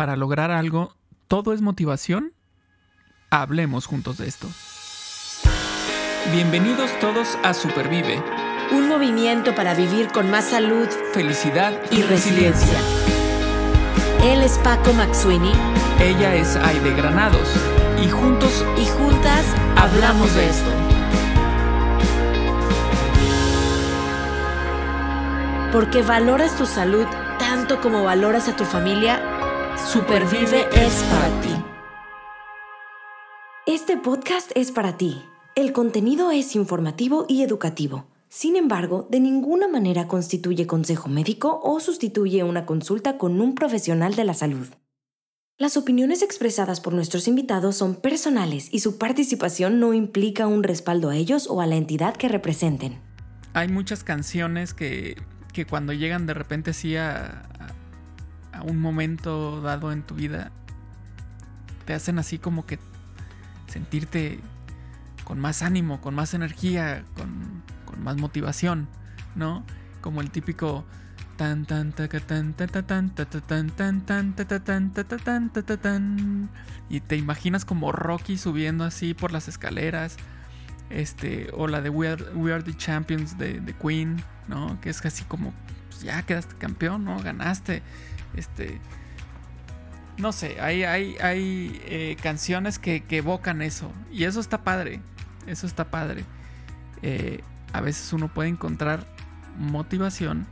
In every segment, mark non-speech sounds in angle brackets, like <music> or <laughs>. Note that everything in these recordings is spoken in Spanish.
para lograr algo, todo es motivación. Hablemos juntos de esto. Bienvenidos todos a Supervive. Un movimiento para vivir con más salud, felicidad y, resiliencia. Él es Paco Maxuini. Ella es Aide Granados. Y juntos y juntas hablamos de esto. Porque valoras tu salud tanto como valoras a tu familia, Supervive es para ti. Este podcast es para ti. El contenido es informativo y educativo. Sin embargo, de ninguna manera constituye consejo médico o sustituye una consulta con un profesional de la salud. Las opiniones expresadas por nuestros invitados son personales y su participación no implica un respaldo a ellos o a la entidad que representen. Hay muchas canciones que, que cuando llegan de repente así a, un momento dado en tu vida, te hacen así como que sentirte con más ánimo, con más energía, con, con más motivación, ¿no? Como el típico tan tan ta tan ta tan ta tan tan tan ta tan ta tan ta tan y te imaginas como Rocky subiendo así por las escaleras este o la de We Are, We Are the Champions de, de Queen, ¿no? Que es así como pues ya quedaste campeón, ¿no? Ganaste este. No sé, hay, hay, hay eh, canciones que, evocan eso. Y eso está padre. Eso está padre. Eh, a veces uno puede encontrar motivación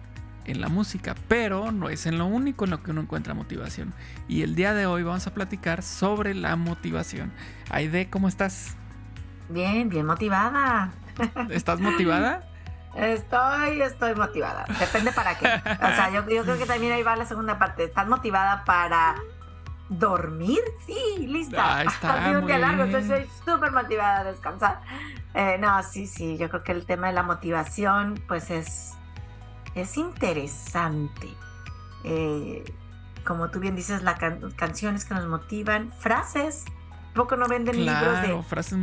en la música, pero no es en lo único en lo que uno encuentra motivación. Y el día de hoy vamos a platicar sobre la motivación. Aide, ¿cómo estás? Bien, bien motivada. ¿Estás motivada? Estoy, estoy motivada. Depende para qué. O sea, yo, creo que también ahí va la segunda parte. ¿Estás motivada para dormir? Sí, lista. Ah, <laughs> está un día largo, entonces estoy súper motivada a descansar. Eh, no, sí, sí, yo creo que el tema de la motivación, pues es, es interesante. Eh, como tú bien dices, las canciones que nos motivan, frases poco no venden libros de frases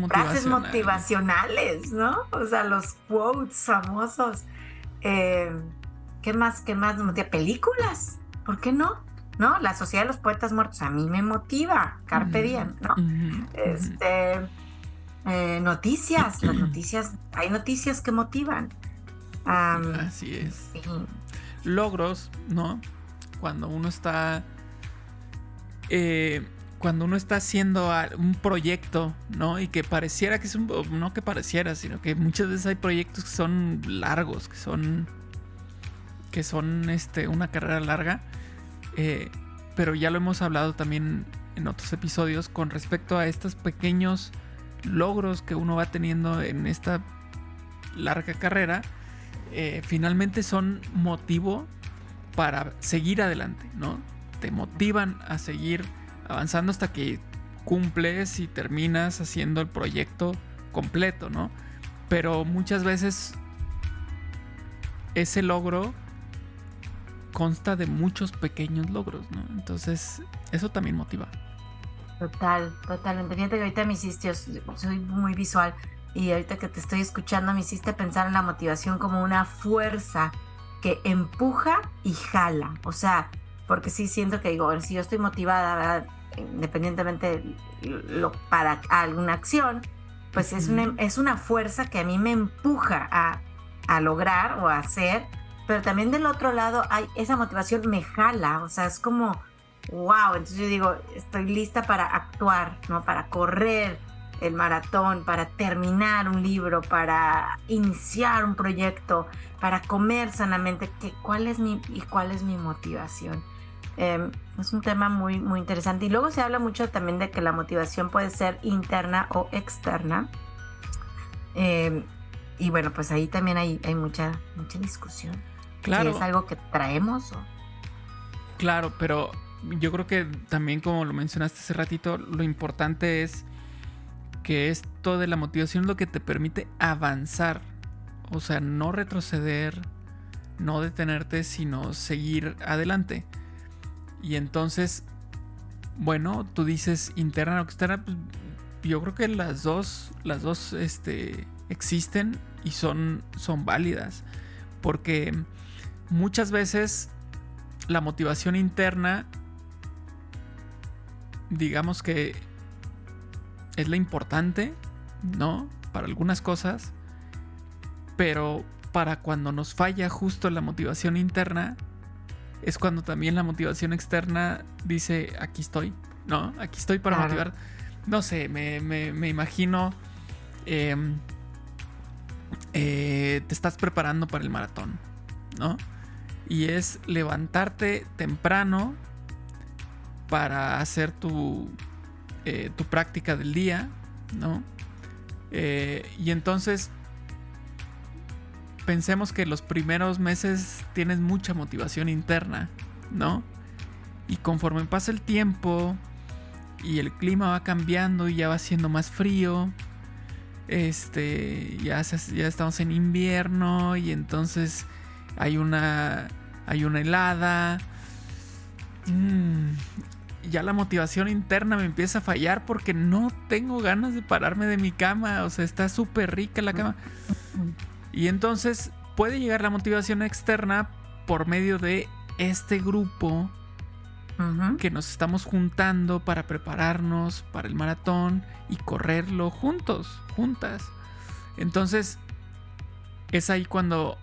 motivacionales. ¿no? O sea, los quotes famosos. Eh, ¿Qué más? ¿Qué más? Películas. ¿Por qué no? ¿No? La Sociedad de los Poetas Muertos a mí me motiva. Carpe diem, ¿no? este, eh, noticias. Las noticias. Hay noticias que motivan. Así es. Logros, ¿no? Cuando uno está. Eh, cuando uno está haciendo un proyecto, ¿no? Y que pareciera que es un... No que pareciera, sino que muchas veces hay proyectos que son largos, que son... Que son este, una carrera larga. Eh, pero ya lo hemos hablado también en otros episodios con respecto a estos pequeños logros que uno va teniendo en esta larga carrera. Eh, finalmente son motivo para seguir adelante, ¿no? Te motivan a seguir avanzando hasta que cumples y terminas haciendo el proyecto completo, ¿no? Pero muchas veces ese logro consta de muchos pequeños logros, ¿no? Entonces, eso también motiva. Total, totalmente. Fíjate que ahorita me hiciste, soy muy visual, y ahorita que te estoy escuchando me hiciste pensar en la motivación como una fuerza que empuja y jala. O sea, porque sí siento que digo, si yo estoy motivada, independientemente lo, para alguna acción, pues es, una, es una fuerza que a mí me empuja a, a lograr o a hacer, pero también del otro lado hay esa motivación me jala, o sea, es como, wow, entonces yo digo, estoy lista para actuar, ¿no? Para correr el maratón, para terminar un libro, para iniciar un proyecto, para comer sanamente, ¿cuál es mi, y cuál es mi motivación? Em, es un tema muy, muy interesante. Y luego se habla mucho también de que la motivación puede ser interna o externa. Em, y bueno, pues ahí también hay, hay mucha, mucha discusión. Claro. Si es algo que traemos o... Claro, pero yo creo que también como lo mencionaste hace ratito, lo importante es que esto de la motivación es lo que te permite avanzar. O sea, no retroceder, no detenerte, sino seguir adelante. Y entonces, bueno, tú dices interna o externa, pues, yo creo que las dos, las dos este, existen y son, son válidas. Porque muchas veces la motivación interna digamos que es la importante, ¿no? Para algunas cosas, pero para cuando nos falla justo la motivación interna, es cuando también la motivación externa dice, aquí estoy, ¿no? Aquí estoy para motivar. No sé, me, me, imagino, em, eh, te estás preparando para el maratón, ¿no? Y es levantarte temprano para hacer tu, eh, tu práctica del día, ¿no? Eh, y entonces pensemos que los primeros meses tienes mucha motivación interna, ¿no? Y conforme pasa el tiempo y el clima va cambiando y ya va siendo más frío, este, ya, estamos en invierno y entonces hay una, hay una helada. Mm, ya la motivación interna me empieza a fallar porque no tengo ganas de pararme de mi cama. O sea, está súper rica la cama. Y entonces puede llegar la motivación externa por medio de este grupo que nos estamos juntando para prepararnos para el maratón y correrlo juntos, juntas. Entonces, es ahí cuando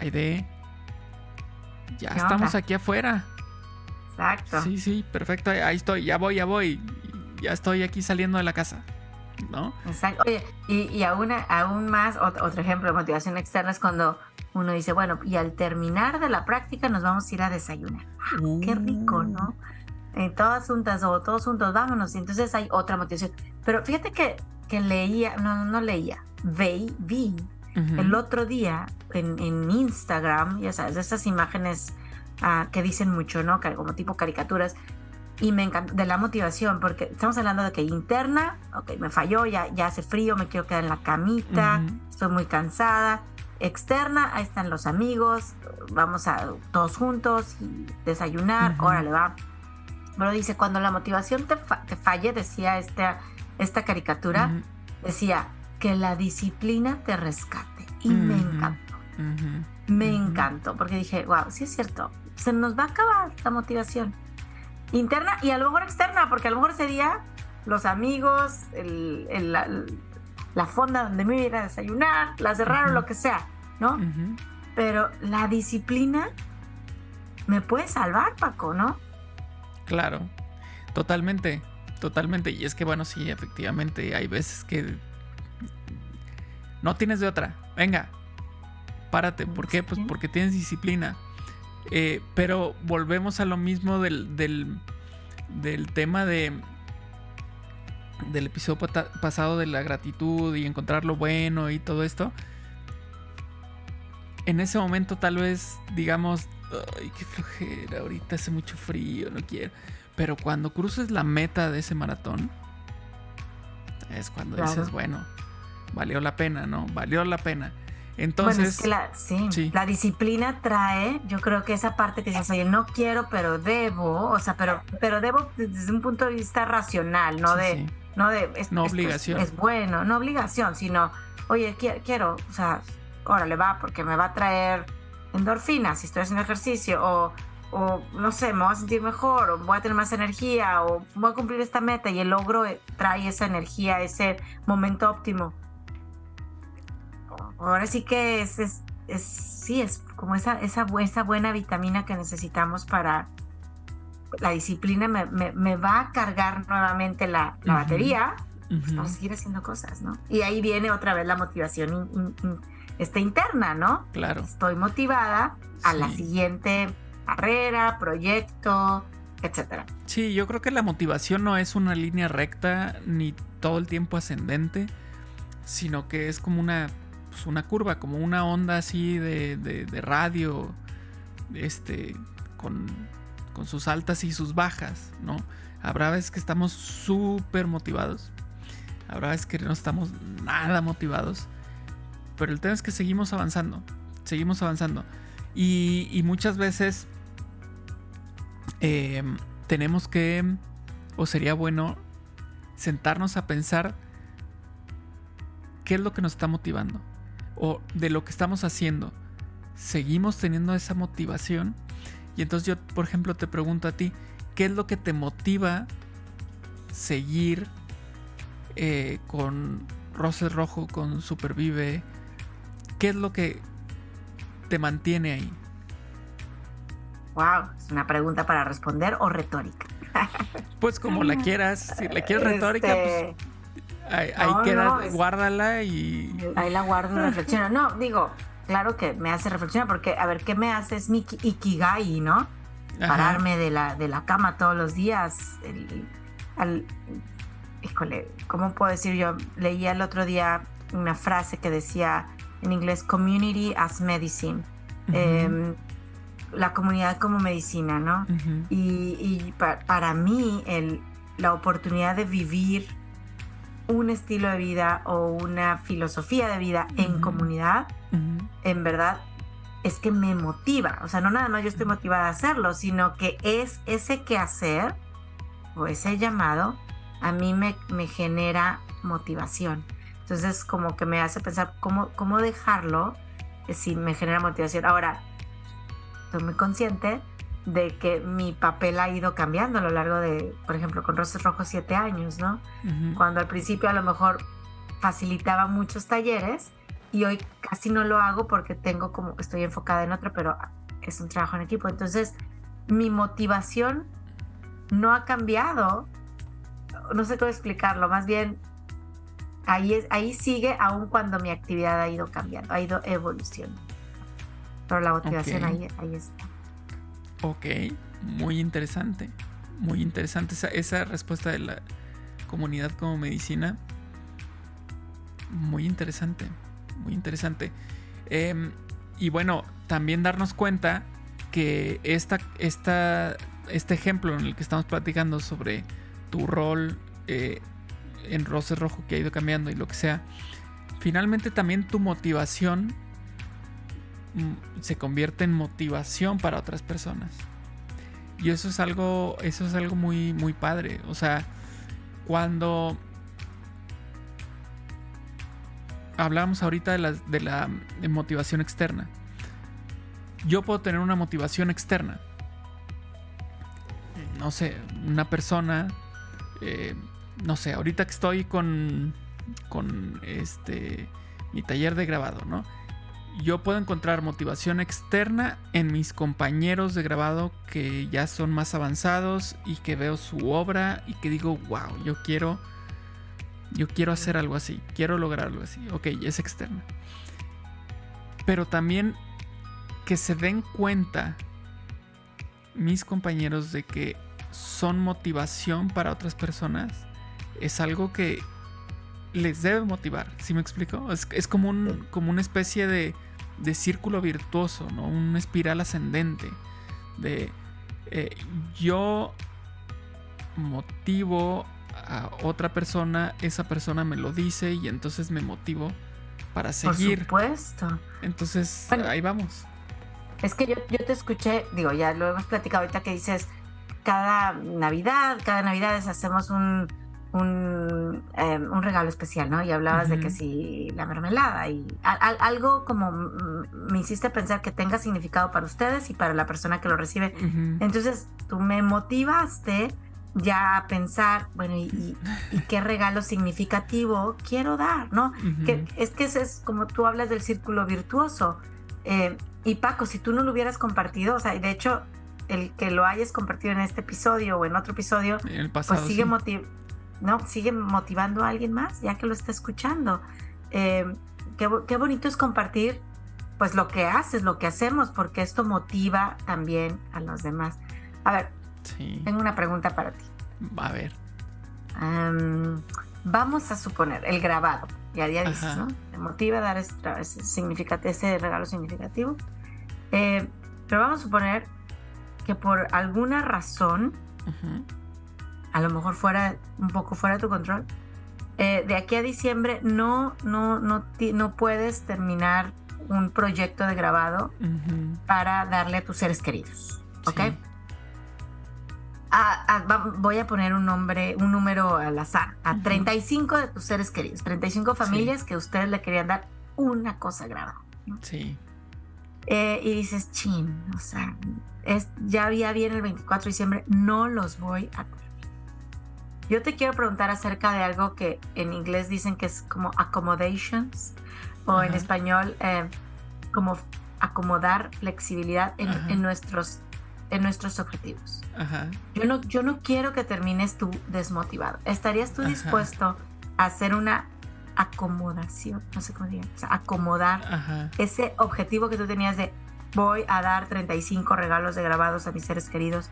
de ya estamos aquí afuera. Exacto. Sí, sí, perfecto. Ahí estoy, ya voy, ya voy. Ya estoy aquí saliendo de la casa. ¿No? Exacto. Oye, y, aún, aún más, otro, ejemplo de motivación externa es cuando uno dice, bueno, y al terminar de la práctica nos vamos a ir a desayunar. Ah, qué rico, ¿no? En todas juntas o todos juntos, vámonos. Y entonces hay otra motivación. Pero fíjate que, que leía, no, no leía, vi, vi el otro día en, en, Instagram, ya sabes, esas imágenes Ah, que dicen mucho, ¿no? Como tipo caricaturas. Y me encanta, de la motivación, porque estamos hablando de que interna, ok, me falló, ya, ya hace frío, me quiero quedar en la camita, estoy muy cansada. Externa, ahí están los amigos, vamos a todos juntos y desayunar, órale, va. Pero dice, cuando la motivación te, te falle, decía esta, esta caricatura, decía que la disciplina te rescate. Y me encantó. Me encantó, porque dije, wow, sí es cierto, se nos va a acabar la motivación interna y a lo mejor externa, porque a lo mejor sería los amigos, la, fonda donde me iba a desayunar, la cerraron, lo que sea, ¿no? Pero la disciplina me puede salvar, Paco, ¿no? Claro, totalmente, totalmente. Y es que, bueno, sí, efectivamente, hay veces que no tienes de otra. Venga, párate. ¿Por qué? Pues porque tienes disciplina. Eh, pero volvemos a lo mismo del, del, tema de del episodio pasado de la gratitud y encontrar lo bueno y todo esto. En ese momento tal vez digamos, ay, qué flojera, ahorita hace mucho frío, no quiero. Pero cuando cruces la meta de ese maratón, es cuando dices, bueno, valió la pena, ¿no? Valió la pena. Entonces, bueno, es que la, sí, la disciplina trae, yo creo que esa parte que dices, oye, no quiero, pero debo, o sea, pero, pero debo desde un punto de vista racional, no de, no de, es, no obligación. Es, bueno, no obligación, sino, oye, quiero, o sea, órale, va, porque me va a traer endorfinas si estoy haciendo ejercicio, o, o no sé, me voy a sentir mejor, o voy a tener más energía, o voy a cumplir esta meta y el logro trae esa energía, ese momento óptimo ahora sí que es, es, sí, es como esa, esa, esa, buena vitamina que necesitamos para la disciplina, me, va a cargar nuevamente la, batería pues, para seguir haciendo cosas, ¿no? Y ahí viene otra vez la motivación esta interna, ¿no? Claro. Estoy motivada a la siguiente carrera, proyecto, etcétera. Sí, yo creo que la motivación no es una línea recta ni todo el tiempo ascendente, sino que es como una pues, una curva, como una onda así de, de, radio, este, con, con, sus altas y sus bajas, ¿no? Habrá veces que estamos súper motivados, habrá veces que no estamos nada motivados, pero el tema es que seguimos avanzando, seguimos avanzando. Y, muchas veces em, tenemos que, o sería bueno, sentarnos a pensar qué es lo que nos está motivando o de lo que estamos haciendo, seguimos teniendo esa motivación. Y entonces yo, por ejemplo, te pregunto a ti, ¿qué es lo que te motiva seguir eh, con Roses Rojo, con Supervive? ¿Qué es lo que te mantiene ahí? Wow, es una pregunta para responder o retórica. Pues como la quieras, si la quieres retórica, pues ahí, queda, guárdala y... Ahí la guardo y reflexiono. No, digo, claro que me hace reflexionar porque, a ver, ¿qué me hace? Es mi ikigai, ¿no? Pararme de la, de la cama todos los días. híjole, ¿cómo puedo decir yo? Leía el otro día una frase que decía en inglés, community as medicine. Em, la comunidad como medicina, ¿no? Y, para mí el, la oportunidad de vivir un estilo de vida o una filosofía de vida en comunidad, en verdad, es que me motiva. O sea, no nada más yo estoy motivada a hacerlo, sino que es ese quehacer o ese llamado a mí me, me genera motivación. Entonces, como que me hace pensar cómo, cómo dejarlo si me genera motivación. Ahora, estoy muy consciente de que mi papel ha ido cambiando a lo largo de, por ejemplo, con Roses Rojos siete años, ¿no? Cuando al principio a lo mejor facilitaba muchos talleres y hoy casi no lo hago porque tengo como, estoy enfocada en otro, pero es un trabajo en equipo. Entonces, mi motivación no ha cambiado, no sé cómo explicarlo, más bien ahí, es, ahí sigue aun cuando mi actividad ha ido cambiando, ha ido evolucionando. Pero la motivación ahí, ahí está. Ok, muy interesante. Muy interesante esa, esa respuesta de la comunidad como medicina. Muy interesante, muy interesante. Em, y bueno, también darnos cuenta que esta, esta, este ejemplo en el que estamos platicando sobre tu rol eh, en Roses Rojo que ha ido cambiando y lo que sea, finalmente también tu motivación se convierte en motivación para otras personas. Y eso es algo, eso es algo muy, muy padre. O sea, cuando hablamos ahorita de la, de la motivación externa, yo puedo tener una motivación externa. No sé, una persona eh, no sé, ahorita que estoy con, con este, mi taller de grabado, ¿no? Yo puedo encontrar motivación externa en mis compañeros de grabado que ya son más avanzados y que veo su obra y que digo, wow, yo quiero, yo quiero hacer algo así, quiero lograr algo así. Ok, es externa. Pero también que se den cuenta mis compañeros de que son motivación para otras personas es algo que les debe motivar, ¿sí me explico? Es, como, un, como una especie de, de, círculo virtuoso, ¿no? Una espiral ascendente de eh, yo motivo a otra persona, esa persona me lo dice y entonces me motivo para seguir. Por supuesto. Entonces, ahí vamos. Es que yo, yo te escuché, digo, ya lo hemos platicado ahorita que dices, cada Navidad, cada Navidad hacemos un, Em, un, regalo especial, ¿no? Y hablabas de que si la mermelada y algo como me hiciste pensar que tenga significado para ustedes y para la persona que lo recibe. Entonces, tú me motivaste ya a pensar, bueno, y, qué regalo significativo quiero dar, ¿no? que, es que ese es como tú hablas del círculo virtuoso. Eh, y Paco, si tú no lo hubieras compartido, o sea, de hecho, el que lo hayas compartido en este episodio o en otro episodio, pues sigue motivando ¿no? Sigue motivando a alguien más ya que lo está escuchando. Eh, qué, bonito es compartir pues lo que haces, lo que hacemos, porque esto motiva también a los demás. A ver, tengo una pregunta para ti. A ver. vamos a suponer el grabado, ya, ya dices, ¿no? Te motiva a dar ese, ese regalo significativo. Eh, pero vamos a suponer que por alguna razón a lo mejor fuera un poco fuera de tu control. Eh, de aquí a diciembre no, no, no, no puedes terminar un proyecto de grabado para darle a tus seres queridos. ¿Ok? voy a poner un nombre, un número al azar, a 35 de tus seres queridos, 35 familias que ustedes le querían dar una cosa grabada. Sí. Eh, y dices, chin, o sea, es, ya, había bien el 24 de diciembre, no los voy a Yo te quiero preguntar acerca de algo que en inglés dicen que es como accommodations o en español eh, como acomodar flexibilidad en, nuestros en nuestros objetivos. Yo no yo no quiero que termines tú desmotivado. ¿Estarías tú dispuesto a hacer una acomodación, no sé cómo digan, o sea, acomodar ese objetivo que tú tenías de voy a dar 35 regalos de grabados a mis seres queridos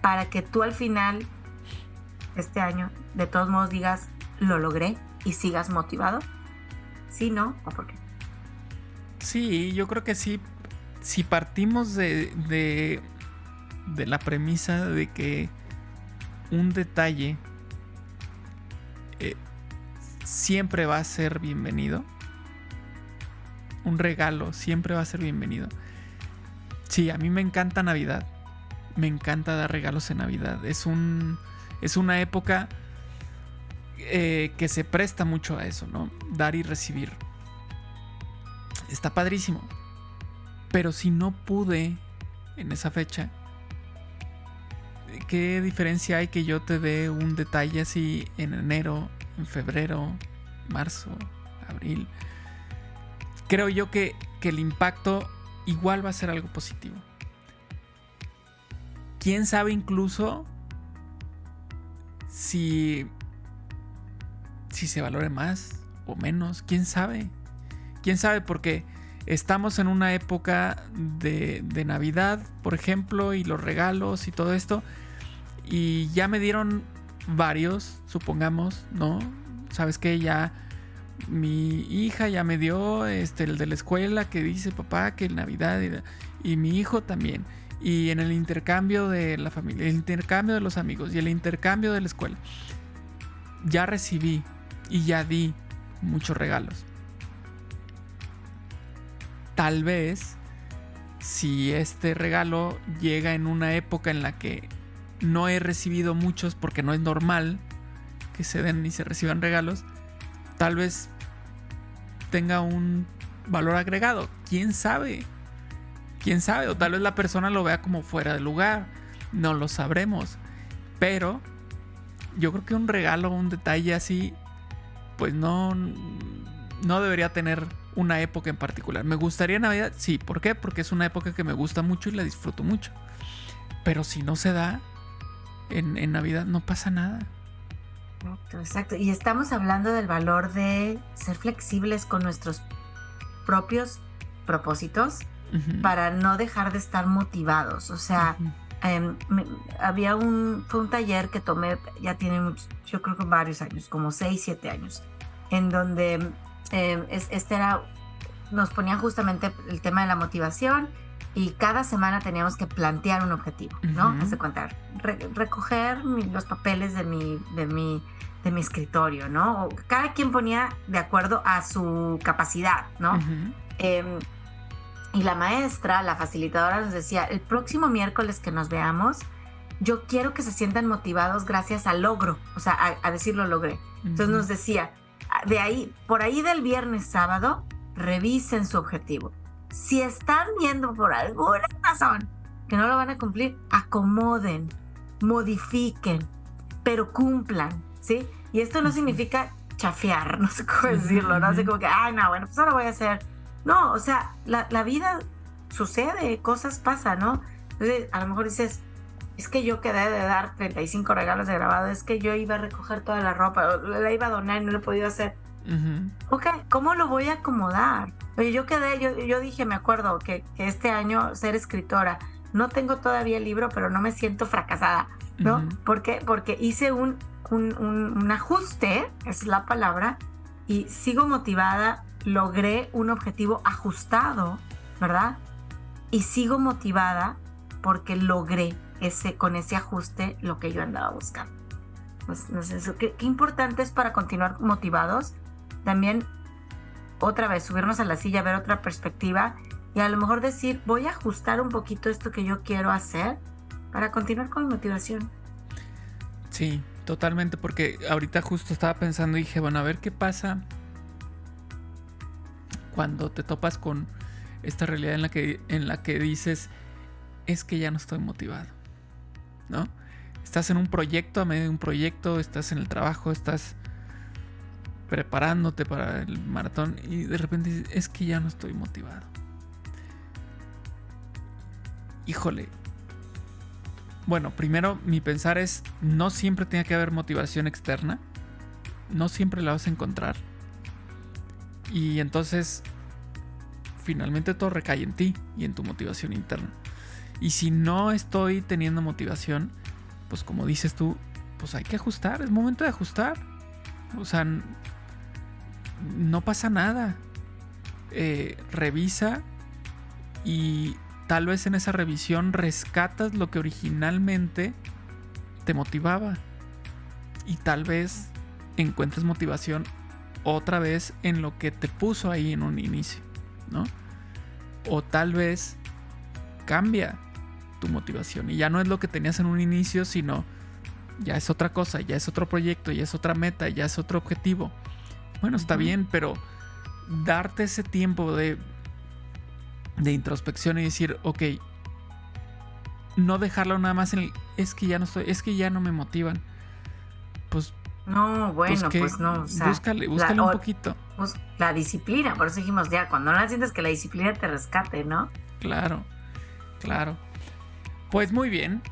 para que tú al final este año de todos modos digas lo logré y sigas motivado? ¿Sí, no? ¿O por qué? Sí, yo creo que sí. Si partimos de, de, la premisa de que un detalle eh, siempre va a ser bienvenido, un regalo siempre va a ser bienvenido. Sí, a mí me encanta Navidad. Me encanta dar regalos en Navidad. Es un. Es una época eh, que se presta mucho a eso, ¿no? Dar y recibir. Está padrísimo. Pero si no pude en esa fecha, ¿qué diferencia hay que yo te dé un detalle así en enero, en febrero, marzo, abril? Creo yo que, que el impacto igual va a ser algo positivo. Quién sabe incluso si si se valore más o menos, quién sabe. Quién sabe porque estamos en una época de, de Navidad, por ejemplo, y los regalos y todo esto. Y ya me dieron varios, supongamos, ¿no? Sabes que ya mi hija ya me dio este, el de la escuela que dice papá que Navidad y, mi hijo también. Y en el intercambio de la familia, el intercambio de los amigos y el intercambio de la escuela. Ya recibí y ya di muchos regalos. Tal vez si este regalo llega en una época en la que no he recibido muchos porque no es normal que se den y se reciban regalos, tal vez tenga un valor agregado. ¿Quién sabe? ¿Quién sabe? O tal vez la persona lo vea como fuera de lugar. No lo sabremos. Pero yo creo que un regalo, un detalle así, pues no, no debería tener una época en particular. ¿Me gustaría Navidad? Sí. ¿Por qué? Porque es una época que me gusta mucho y la disfruto mucho. Pero si no se da en, en Navidad, no pasa nada. Exacto, exacto. Y estamos hablando del valor de ser flexibles con nuestros propios propósitos para no dejar de estar motivados. O sea, em, había un, fue un taller que tomé, ya tiene yo creo que varios años, como 6, 7 años, en donde em, este era, nos ponían justamente el tema de la motivación y cada semana teníamos que plantear un objetivo, ¿no? Hace contar, recoger los papeles de mi, de mi, de mi escritorio, ¿no? cada quien ponía de acuerdo a su capacidad, ¿no? Em, y la maestra, la facilitadora nos decía, el próximo miércoles que nos veamos, yo quiero que se sientan motivados gracias al logro, o sea, a, decir lo logré. Entonces nos decía, de ahí, por ahí del viernes sábado, revisen su objetivo si están viendo por alguna razón que no lo van a cumplir, acomoden, modifiquen, pero cumplan, ¿sí? Y esto no significa chafear, <laughs> no sé cómo decirlo, no sé como que, ay, no, bueno, pues ahora voy a hacer. No, o sea, la, vida sucede, cosas pasan, ¿no? Entonces, a lo mejor dices, es que yo quedé de dar 35 regalos de grabado, es que yo iba a recoger toda la ropa, la iba a donar y no lo he podido hacer. Ok, ¿cómo lo voy a acomodar? Oye, yo quedé, yo, yo dije, me acuerdo que, este año ser escritora, no tengo todavía el libro, pero no me siento fracasada, ¿no? ¿Por qué? Porque hice un, un, un, ajuste, es la palabra, y sigo motivada, logré un objetivo ajustado, ¿verdad? Y sigo motivada porque logré ese, con ese ajuste lo que yo andaba buscando. Pues, no sé, ¿qué, qué importante es para continuar motivados también otra vez subirnos a la silla, ver otra perspectiva y a lo mejor decir, voy a ajustar un poquito esto que yo quiero hacer para continuar con mi motivación. Sí, totalmente, porque ahorita justo estaba pensando y dije, bueno, a ver qué pasa cuando te topas con esta realidad en la que, en la que dices, es que ya no estoy motivado, ¿no? estás en un proyecto, a medio de un proyecto, estás en el trabajo, estás preparándote para el maratón y de repente dices, es que ya no estoy motivado. Híjole. Bueno, primero mi pensar es, no siempre tiene que haber motivación externa. No siempre la vas a encontrar. Y entonces, finalmente todo recae en ti y en tu motivación interna. Y si no estoy teniendo motivación, pues como dices tú, pues hay que ajustar, es momento de ajustar. O sea, no pasa nada. Eh, revisa y tal vez en esa revisión rescatas lo que originalmente te motivaba. Y tal vez encuentres motivación otra vez en lo que te puso ahí en un inicio, ¿no? O tal vez cambia tu motivación y ya no es lo que tenías en un inicio, sino ya es otra cosa, ya es otro proyecto, ya es otra meta, ya es otro objetivo. Bueno, está bien, pero darte ese tiempo de, de introspección y decir, ok, no dejarlo nada más en el, es que ya no estoy, es que ya no me motivan. Pues no, bueno, pues, no. búscale, búscale un poquito. la disciplina, por eso dijimos ya, cuando no la sientes que la disciplina te rescate, ¿no? Claro, claro. Pues muy bien.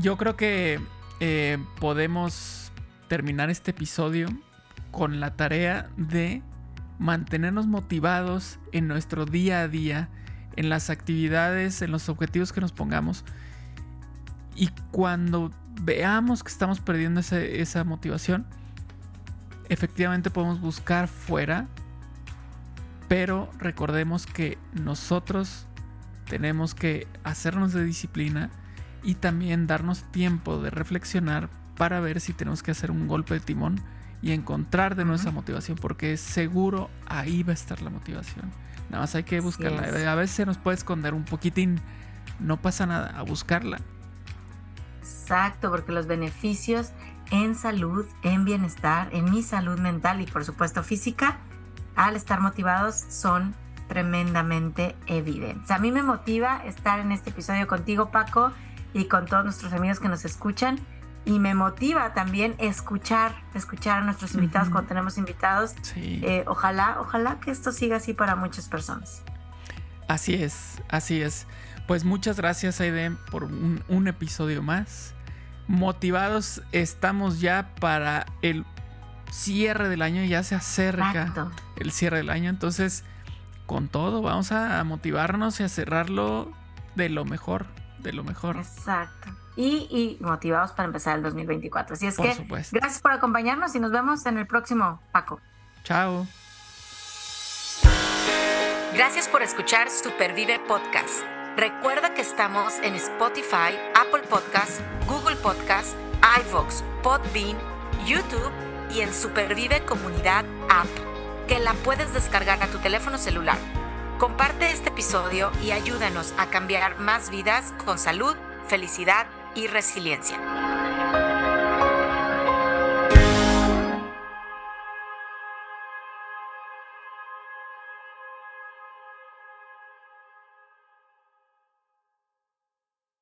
Yo creo que eh, podemos terminar este episodio con la tarea de mantenernos motivados en nuestro día a día, en las actividades, en los objetivos que nos pongamos. Y cuando veamos que estamos perdiendo esa motivación, efectivamente podemos buscar fuera, pero recordemos que nosotros tenemos que hacernos de disciplina y también darnos tiempo de reflexionar para ver si tenemos que hacer un golpe de timón y encontrar de nuestra motivación, porque seguro ahí va a estar la motivación. Nada más hay que buscarla. A veces se nos puede esconder un poquitín, no pasa nada, a buscarla. Exacto, porque los beneficios en salud, en bienestar, en mi salud mental y por supuesto física, al estar motivados son tremendamente evidentes. A mí me motiva estar en este episodio contigo, Paco, y con todos nuestros amigos que nos escuchan. Y me motiva también escuchar, escuchar a nuestros invitados cuando tenemos invitados. Eh, ojalá, ojalá que esto siga así para muchas personas. Así es, así es. Pues muchas gracias, Aiden, por un, episodio más. Motivados estamos ya para el cierre del año, ya se acerca el cierre del año, entonces con todo vamos a motivarnos y a cerrarlo de lo mejor, de lo mejor. Exacto. Y, motivados para empezar el 2024. Así es que gracias por acompañarnos y nos vemos en el próximo, Paco. Chao. Gracias por escuchar Supervive Podcast. Recuerda que estamos en Spotify, Apple Podcasts, Google Podcasts, iVoox, Podbean, YouTube y en Supervive Comunidad App, que la puedes descargar a tu teléfono celular. Comparte este episodio y ayúdanos a cambiar más vidas con salud, felicidad y resiliencia.